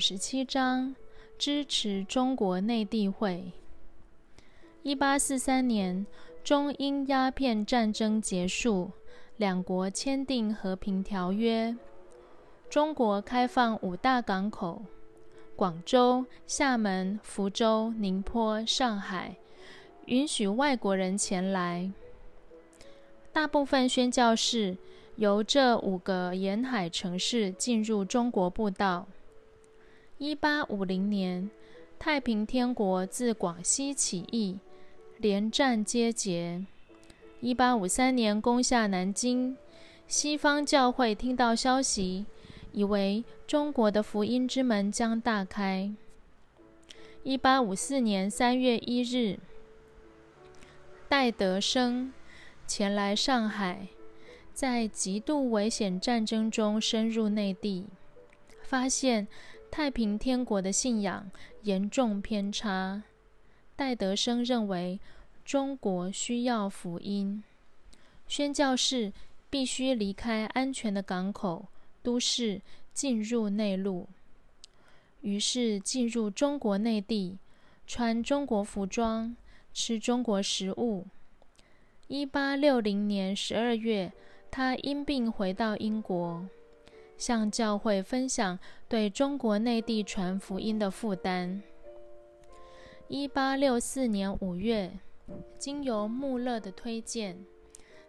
十七章支持中国内地会。一八四三年，中英鸦片战争结束，两国签订和平条约。中国开放五大港口：广州、厦门、福州、宁波、上海，允许外国人前来。大部分宣教士由这五个沿海城市进入中国布道。一八五零年，太平天国自广西起义，连战皆捷。一八五三年攻下南京，西方教会听到消息，以为中国的福音之门将大开。一八五四年三月一日，戴德生前来上海，在极度危险战争中深入内地，发现。太平天国的信仰严重偏差。戴德生认为中国需要福音，宣教士必须离开安全的港口都市，进入内陆。于是进入中国内地，穿中国服装，吃中国食物。一八六零年十二月，他因病回到英国。向教会分享对中国内地传福音的负担。一八六四年五月，经由穆勒的推荐，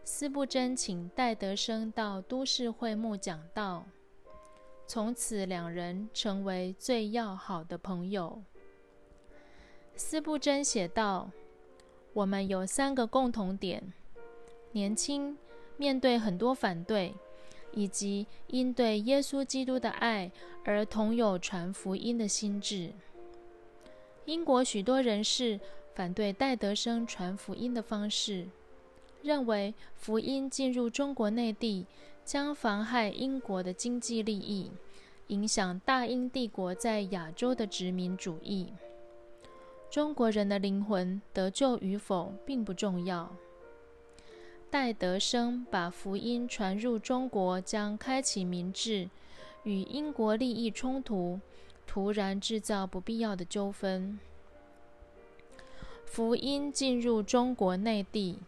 司布真请戴德生到都市会幕讲道，从此两人成为最要好的朋友。司布真写道：“我们有三个共同点：年轻，面对很多反对。”以及因对耶稣基督的爱而同有传福音的心智。英国许多人士反对戴德生传福音的方式，认为福音进入中国内地将妨害英国的经济利益，影响大英帝国在亚洲的殖民主义。中国人的灵魂得救与否并不重要。戴德生把福音传入中国，将开启民智，与英国利益冲突，突然制造不必要的纠纷。福音进入中国内地，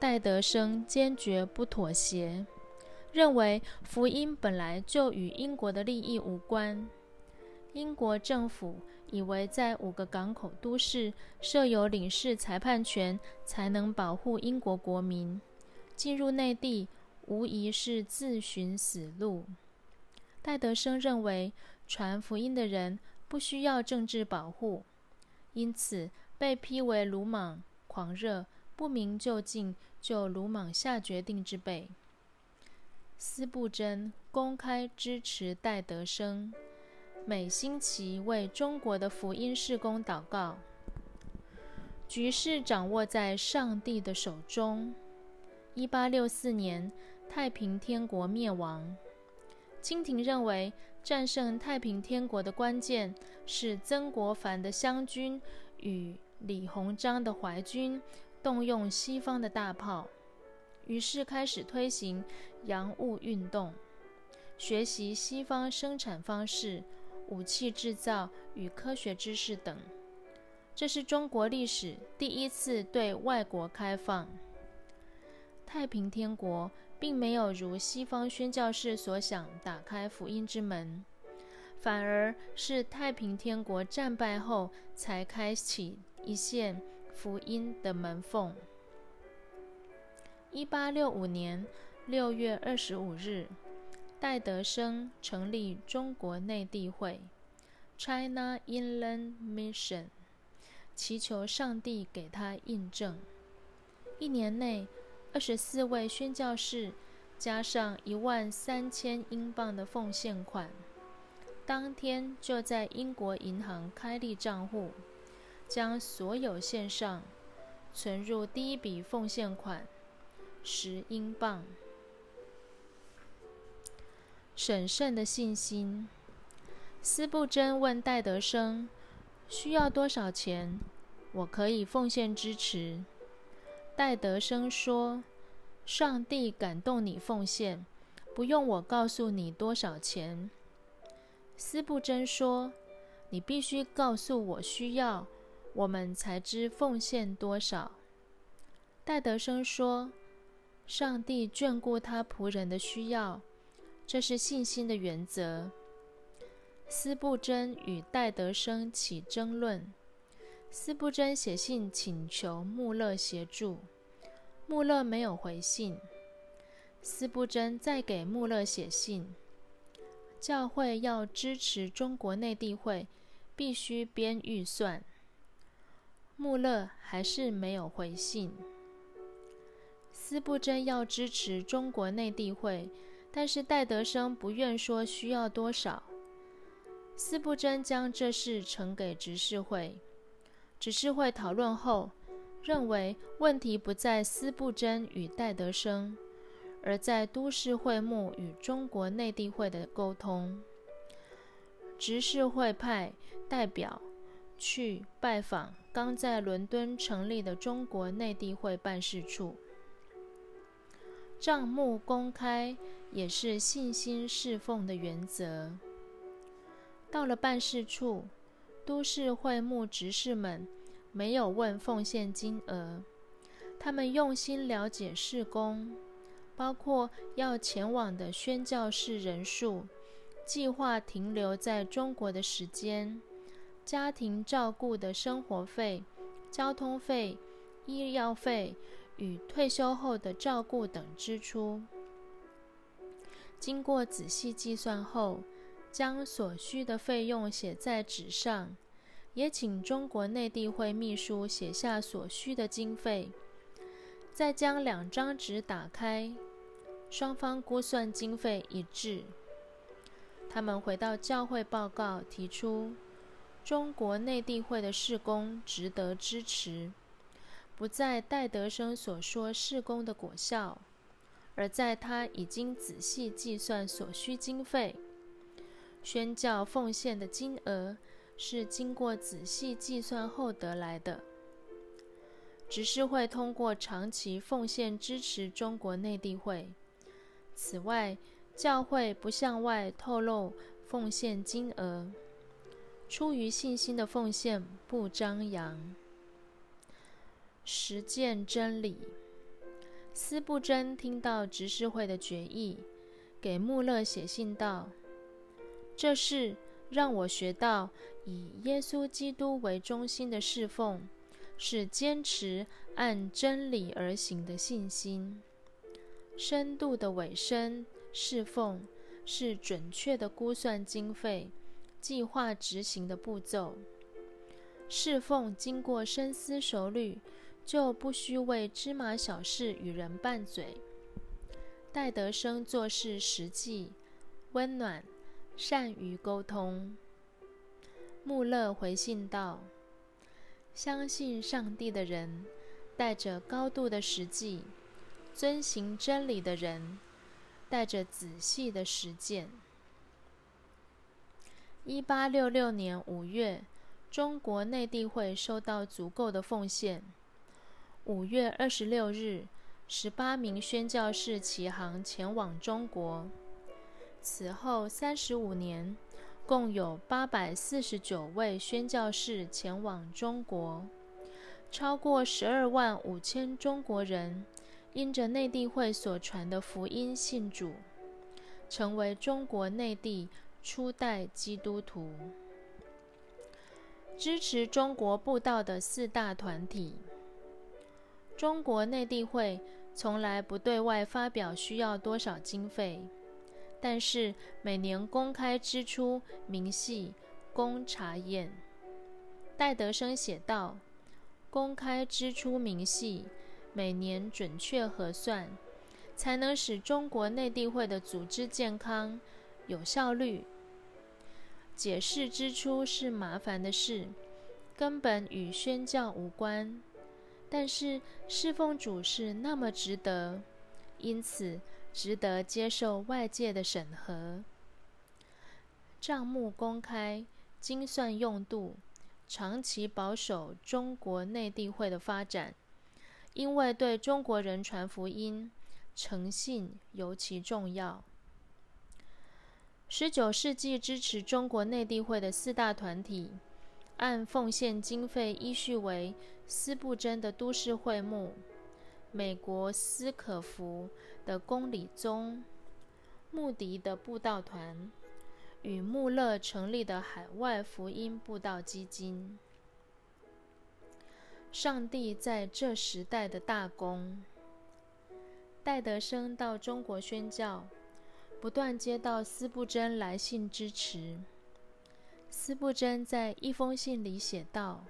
戴德生坚决不妥协，认为福音本来就与英国的利益无关。英国政府。以为在五个港口都市设有领事裁判权，才能保护英国国民进入内地，无疑是自寻死路。戴德生认为，传福音的人不需要政治保护，因此被批为鲁莽、狂热、不明就进就鲁莽下决定之辈。司布真公开支持戴德生。每星期为中国的福音事工祷告。局势掌握在上帝的手中。一八六四年，太平天国灭亡。清廷认为，战胜太平天国的关键是曾国藩的湘军与李鸿章的淮军动用西方的大炮，于是开始推行洋务运动，学习西方生产方式。武器制造与科学知识等，这是中国历史第一次对外国开放。太平天国并没有如西方宣教士所想打开福音之门，反而是太平天国战败后才开启一线福音的门缝。一八六五年六月二十五日。戴德生成立中国内地会 （China Inland Mission），祈求上帝给他印证。一年内，二十四位宣教士加上一万三千英镑的奉献款，当天就在英国银行开立账户，将所有线上存入第一笔奉献款十英镑。审慎的信心。司布真问戴德生：“需要多少钱？我可以奉献支持。”戴德生说：“上帝感动你奉献，不用我告诉你多少钱。”司布真说：“你必须告诉我需要，我们才知奉献多少。”戴德生说：“上帝眷顾他仆人的需要，这是信心的原则。”司布真与戴德生起争论，司布真写信请求穆勒协助，穆勒没有回信。司布真再给穆勒写信，教会要支持中国内地会，必须编预算。穆勒还是没有回信。司布真要支持中国内地会，但是戴德生不愿说需要多少。司布真将这事呈给执事会，执事会讨论后认为问题不在司布真与戴德生，而在都市会幕与中国内地会的沟通。执事会派代表去拜访刚在伦敦成立的中国内地会办事处，账目公开也是信心侍奉的原则。到了办事处，都市会幕执事们没有问奉献金额，他们用心了解事工，包括要前往的宣教士人数、计划停留在中国的时间、家庭照顾的生活费、交通费、医药费与退休后的照顾等支出。经过仔细计算后。将所需的费用写在纸上，也请中国内地会秘书写下所需的经费，再将两张纸打开，双方估算经费一致。他们回到教会报告，提出中国内地会的事工值得支持，不在戴德生所说事工的果效，而在他已经仔细计算所需经费。宣教奉献的金额是经过仔细计算后得来的。执事会通过长期奉献支持中国内地会。此外，教会不向外透露奉献金额，出于信心的奉献不张扬。实践真理。司布真听到执事会的决议，给穆勒写信道。这是让我学到以耶稣基督为中心的侍奉，是坚持按真理而行的信心。深度的委身侍奉是准确的估算经费、计划执行的步骤。侍奉经过深思熟虑，就不需为芝麻小事与人拌嘴。戴德生做事实际、温暖。善于沟通，穆勒回信道：“相信上帝的人，带着高度的实际；遵行真理的人，带着仔细的实践。”一八六六年五月，中国内地会收到足够的奉献。五月二十六日，十八名宣教士起航前往中国。此后三十五年，共有八百四十九位宣教士前往中国，超过十二万五千中国人因着内地会所传的福音信主，成为中国内地初代基督徒。支持中国布道的四大团体，中国内地会从来不对外发表需要多少经费。但是每年公开支出明细供查验。戴德生写道：“公开支出明细，每年准确核算，才能使中国内地会的组织健康、有效率。解释支出是麻烦的事，根本与宣教无关。但是侍奉主是那么值得，因此。”值得接受外界的审核。账目公开，精算用度，长期保守中国内地会的发展，因为对中国人传福音，诚信尤其重要。十九世纪支持中国内地会的四大团体，按奉献经费依序为斯布真的都市会幕、美国斯可夫的公理宗、穆迪的布道团与穆勒成立的海外福音布道基金。上帝在这时代的大功，戴德生到中国宣教。不断接到斯布真来信支持。斯布真在一封信里写道：“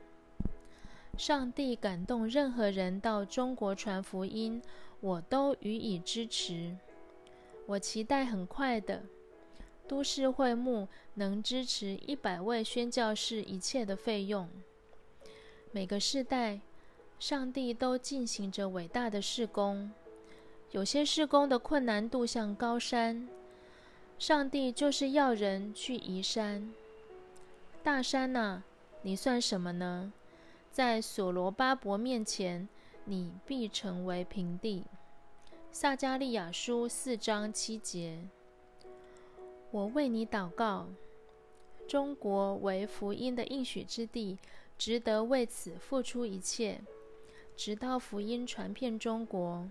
上帝感动任何人到中国传福音，我都予以支持。我期待很快的，都市会幕能支持一百位宣教士一切的费用。每个世代，上帝都进行着伟大的事工。有些事工的困难度像高山。”上帝就是要人去移山。大山呐，你算什么呢？在所罗巴伯面前，你必成为平地。撒加利亚书四章七节。我为你祷告。中国为福音的应许之地，值得为此付出一切，直到福音传遍中国。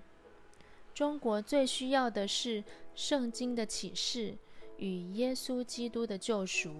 中国最需要的是圣经的启示与耶稣基督的救赎。